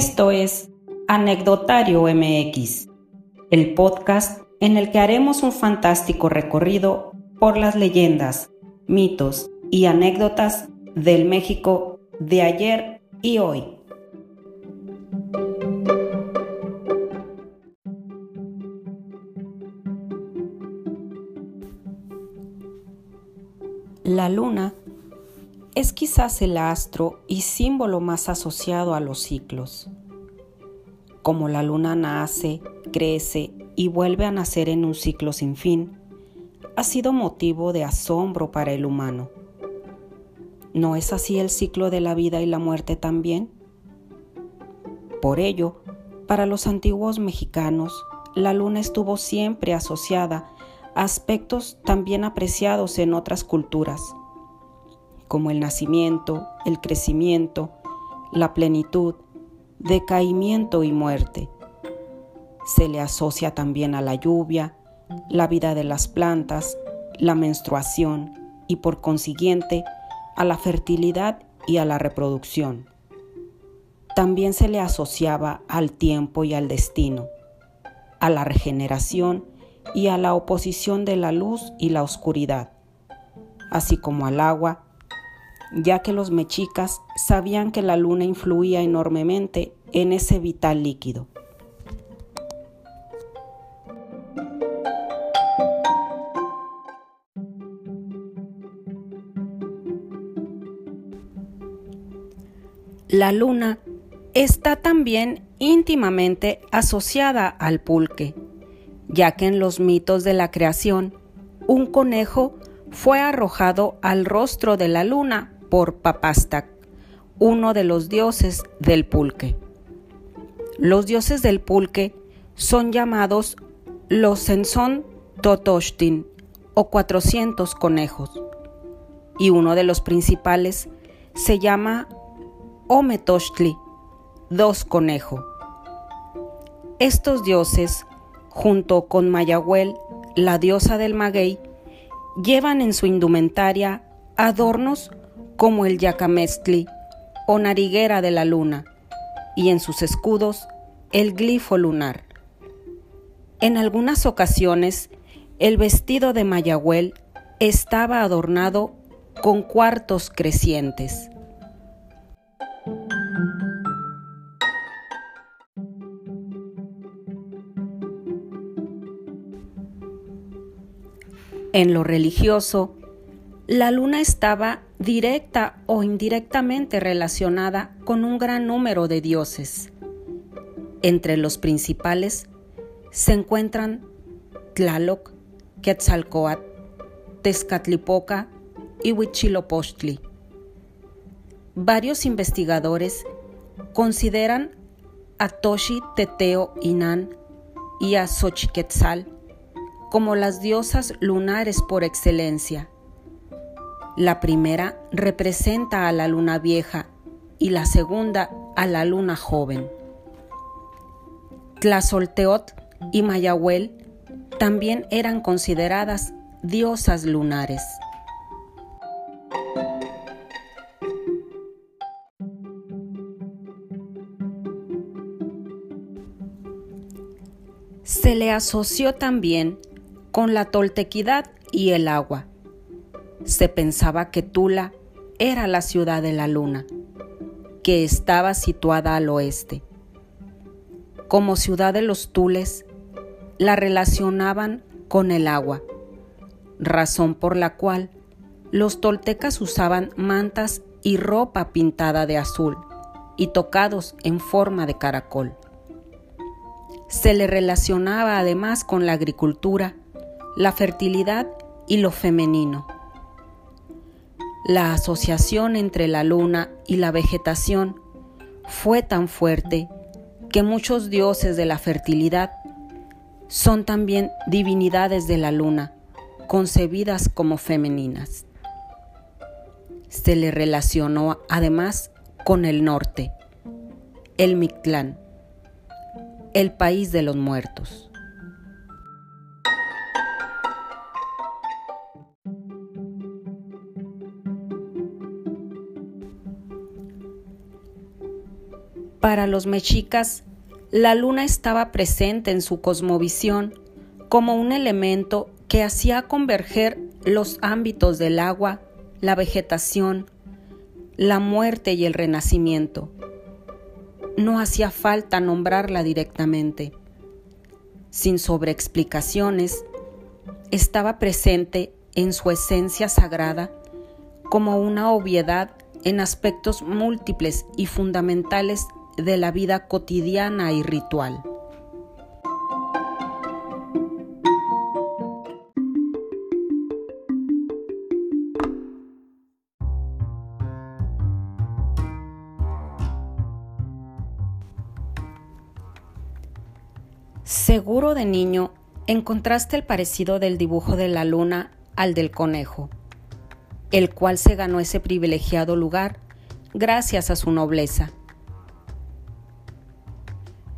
Esto es Anecdotario MX, el podcast en el que haremos un fantástico recorrido por las leyendas, mitos y anécdotas del México de ayer y hoy. La luna es quizás el astro y símbolo más asociado a los ciclos. Como la luna nace, crece y vuelve a nacer en un ciclo sin fin, ha sido motivo de asombro para el humano. ¿No es así el ciclo de la vida y la muerte también? Por ello, para los antiguos mexicanos, la luna estuvo siempre asociada a aspectos también apreciados en otras culturas como el nacimiento, el crecimiento, la plenitud, decaimiento y muerte. Se le asocia también a la lluvia, la vida de las plantas, la menstruación y por consiguiente a la fertilidad y a la reproducción. También se le asociaba al tiempo y al destino, a la regeneración y a la oposición de la luz y la oscuridad, así como al agua ya que los mexicas sabían que la luna influía enormemente en ese vital líquido. La luna está también íntimamente asociada al pulque, ya que en los mitos de la creación, un conejo fue arrojado al rostro de la luna por Papastak, uno de los dioses del pulque. Los dioses del pulque son llamados los Sensón Totoshtin o 400 conejos, y uno de los principales se llama Ometochtli, dos conejo. Estos dioses, junto con Mayahuel, la diosa del maguey, llevan en su indumentaria adornos como el yacamestli o nariguera de la luna, y en sus escudos el glifo lunar. En algunas ocasiones, el vestido de Mayahuel estaba adornado con cuartos crecientes. En lo religioso, la luna estaba directa o indirectamente relacionada con un gran número de dioses. Entre los principales se encuentran Tlaloc, Quetzalcoatl, Tezcatlipoca y Huitzilopochtli. Varios investigadores consideran a Toshi Teteo Inan y a Xochiquetzal como las diosas lunares por excelencia la primera representa a la luna vieja y la segunda a la luna joven. Tlazolteot y Mayahuel también eran consideradas diosas lunares. Se le asoció también con la toltequidad y el agua se pensaba que Tula era la ciudad de la luna, que estaba situada al oeste. Como ciudad de los Tules, la relacionaban con el agua, razón por la cual los toltecas usaban mantas y ropa pintada de azul y tocados en forma de caracol. Se le relacionaba además con la agricultura, la fertilidad y lo femenino. La asociación entre la luna y la vegetación fue tan fuerte que muchos dioses de la fertilidad son también divinidades de la luna, concebidas como femeninas. Se le relacionó además con el norte, el Mictlán, el país de los muertos. Para los mexicas, la luna estaba presente en su cosmovisión como un elemento que hacía converger los ámbitos del agua, la vegetación, la muerte y el renacimiento. No hacía falta nombrarla directamente. Sin sobreexplicaciones, estaba presente en su esencia sagrada como una obviedad en aspectos múltiples y fundamentales de la vida cotidiana y ritual. Seguro de niño encontraste el parecido del dibujo de la luna al del conejo, el cual se ganó ese privilegiado lugar gracias a su nobleza.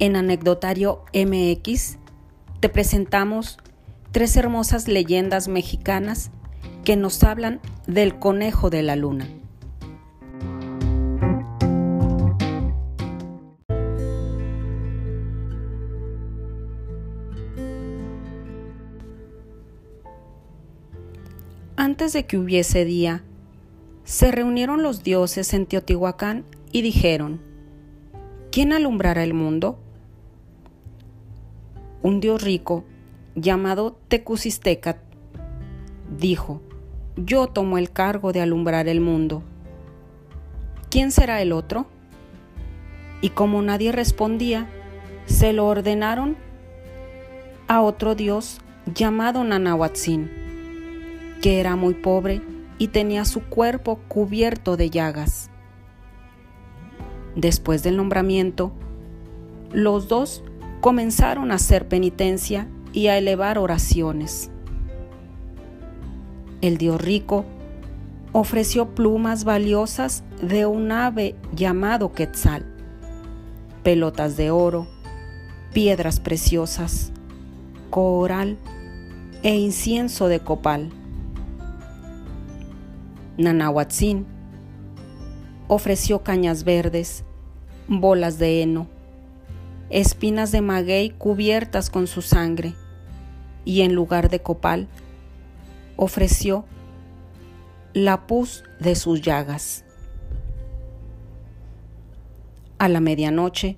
En Anecdotario MX te presentamos tres hermosas leyendas mexicanas que nos hablan del conejo de la luna. Antes de que hubiese día, se reunieron los dioses en Teotihuacán y dijeron, ¿quién alumbrará el mundo? Un dios rico, llamado Tecusistecat, dijo, yo tomo el cargo de alumbrar el mundo. ¿Quién será el otro? Y como nadie respondía, se lo ordenaron a otro dios llamado Nanahuatzin que era muy pobre y tenía su cuerpo cubierto de llagas. Después del nombramiento, los dos comenzaron a hacer penitencia y a elevar oraciones. El dios rico ofreció plumas valiosas de un ave llamado Quetzal, pelotas de oro, piedras preciosas, coral e incienso de copal. Nanahuatzin ofreció cañas verdes, bolas de heno, espinas de maguey cubiertas con su sangre, y en lugar de copal, ofreció la pus de sus llagas. A la medianoche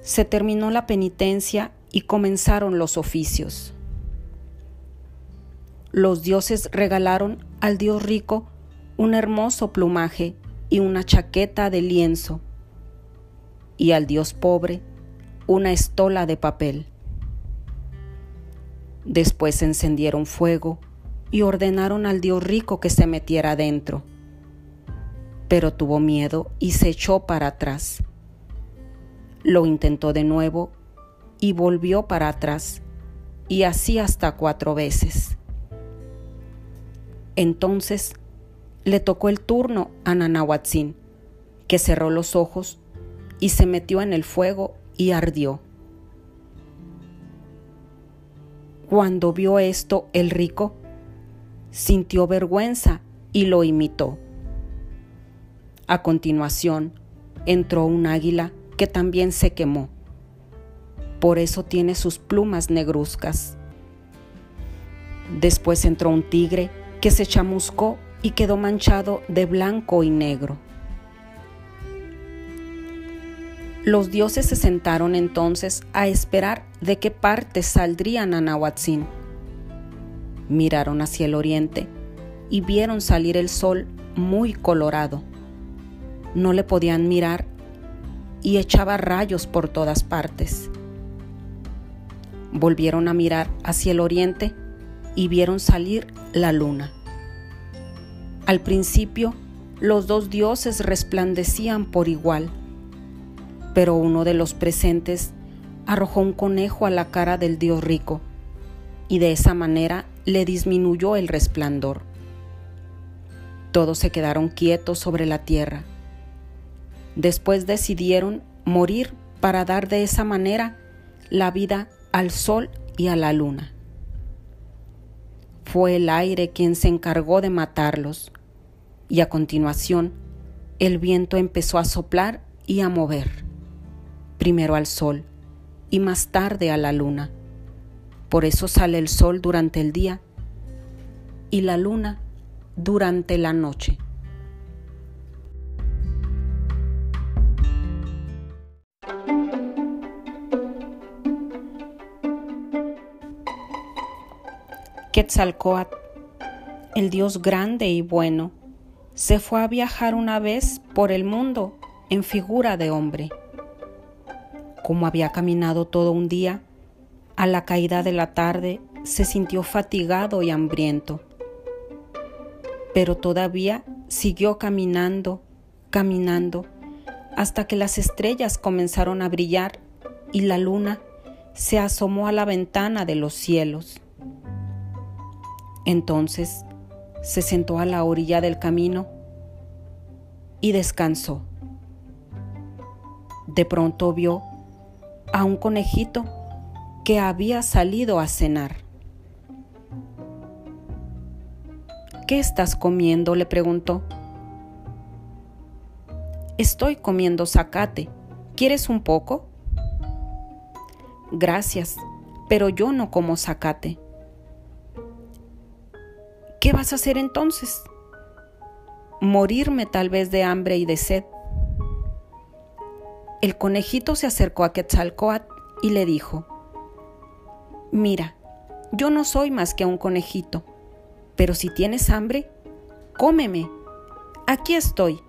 se terminó la penitencia y comenzaron los oficios. Los dioses regalaron al dios rico un hermoso plumaje y una chaqueta de lienzo, y al dios pobre una estola de papel. Después encendieron fuego y ordenaron al dios rico que se metiera dentro, pero tuvo miedo y se echó para atrás. Lo intentó de nuevo y volvió para atrás, y así hasta cuatro veces. Entonces le tocó el turno a Nanahuatzin, que cerró los ojos y se metió en el fuego y ardió. Cuando vio esto el rico, sintió vergüenza y lo imitó. A continuación, entró un águila que también se quemó. Por eso tiene sus plumas negruzcas. Después entró un tigre que se chamuscó y quedó manchado de blanco y negro. Los dioses se sentaron entonces a esperar de qué parte saldría Nanahuatzin. Miraron hacia el oriente y vieron salir el sol muy colorado. No le podían mirar y echaba rayos por todas partes. Volvieron a mirar hacia el oriente y vieron salir la luna. Al principio, los dos dioses resplandecían por igual, pero uno de los presentes arrojó un conejo a la cara del dios rico, y de esa manera le disminuyó el resplandor. Todos se quedaron quietos sobre la tierra. Después decidieron morir para dar de esa manera la vida al sol y a la luna. Fue el aire quien se encargó de matarlos, y a continuación el viento empezó a soplar y a mover. Primero al sol y más tarde a la luna. Por eso sale el sol durante el día y la luna durante la noche. Quetzalcoatl, el Dios grande y bueno, se fue a viajar una vez por el mundo en figura de hombre. Como había caminado todo un día, a la caída de la tarde se sintió fatigado y hambriento. Pero todavía siguió caminando, caminando, hasta que las estrellas comenzaron a brillar y la luna se asomó a la ventana de los cielos. Entonces se sentó a la orilla del camino y descansó. De pronto vio a un conejito que había salido a cenar. ¿Qué estás comiendo? le preguntó. Estoy comiendo zacate. ¿Quieres un poco? Gracias, pero yo no como zacate. ¿Qué vas a hacer entonces? Morirme tal vez de hambre y de sed. El conejito se acercó a Quetzalcoatl y le dijo, Mira, yo no soy más que un conejito, pero si tienes hambre, cómeme. Aquí estoy.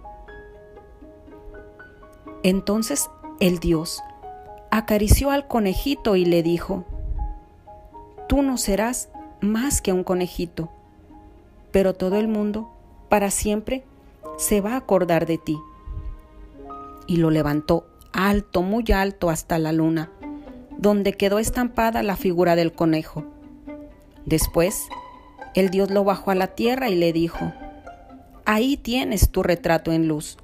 Entonces el dios acarició al conejito y le dijo, Tú no serás más que un conejito pero todo el mundo, para siempre, se va a acordar de ti. Y lo levantó alto, muy alto hasta la luna, donde quedó estampada la figura del conejo. Después, el dios lo bajó a la tierra y le dijo, Ahí tienes tu retrato en luz,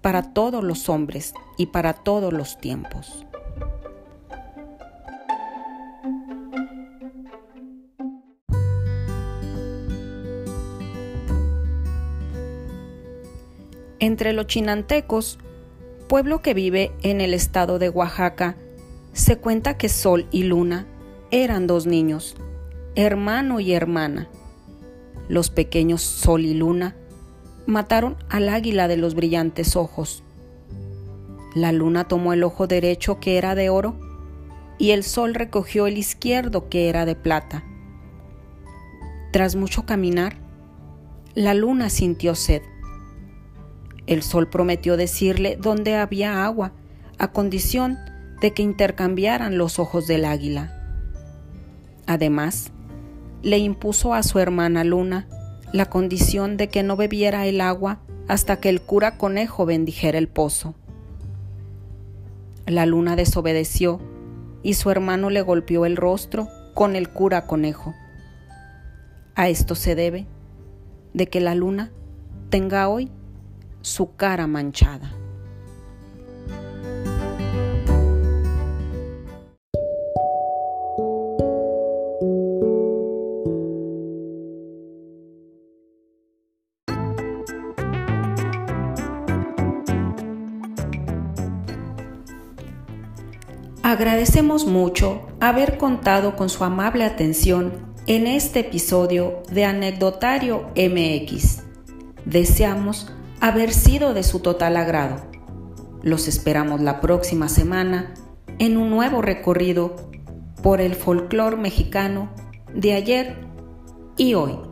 para todos los hombres y para todos los tiempos. Entre los chinantecos, pueblo que vive en el estado de Oaxaca, se cuenta que Sol y Luna eran dos niños, hermano y hermana. Los pequeños Sol y Luna mataron al águila de los brillantes ojos. La luna tomó el ojo derecho que era de oro y el sol recogió el izquierdo que era de plata. Tras mucho caminar, la luna sintió sed el sol prometió decirle dónde había agua, a condición de que intercambiaran los ojos del águila. Además, le impuso a su hermana Luna la condición de que no bebiera el agua hasta que el cura conejo bendijera el pozo. La luna desobedeció y su hermano le golpeó el rostro con el cura conejo. A esto se debe de que la luna tenga hoy su cara manchada. Agradecemos mucho haber contado con su amable atención en este episodio de Anecdotario MX. Deseamos haber sido de su total agrado. Los esperamos la próxima semana en un nuevo recorrido por el folclore mexicano de ayer y hoy.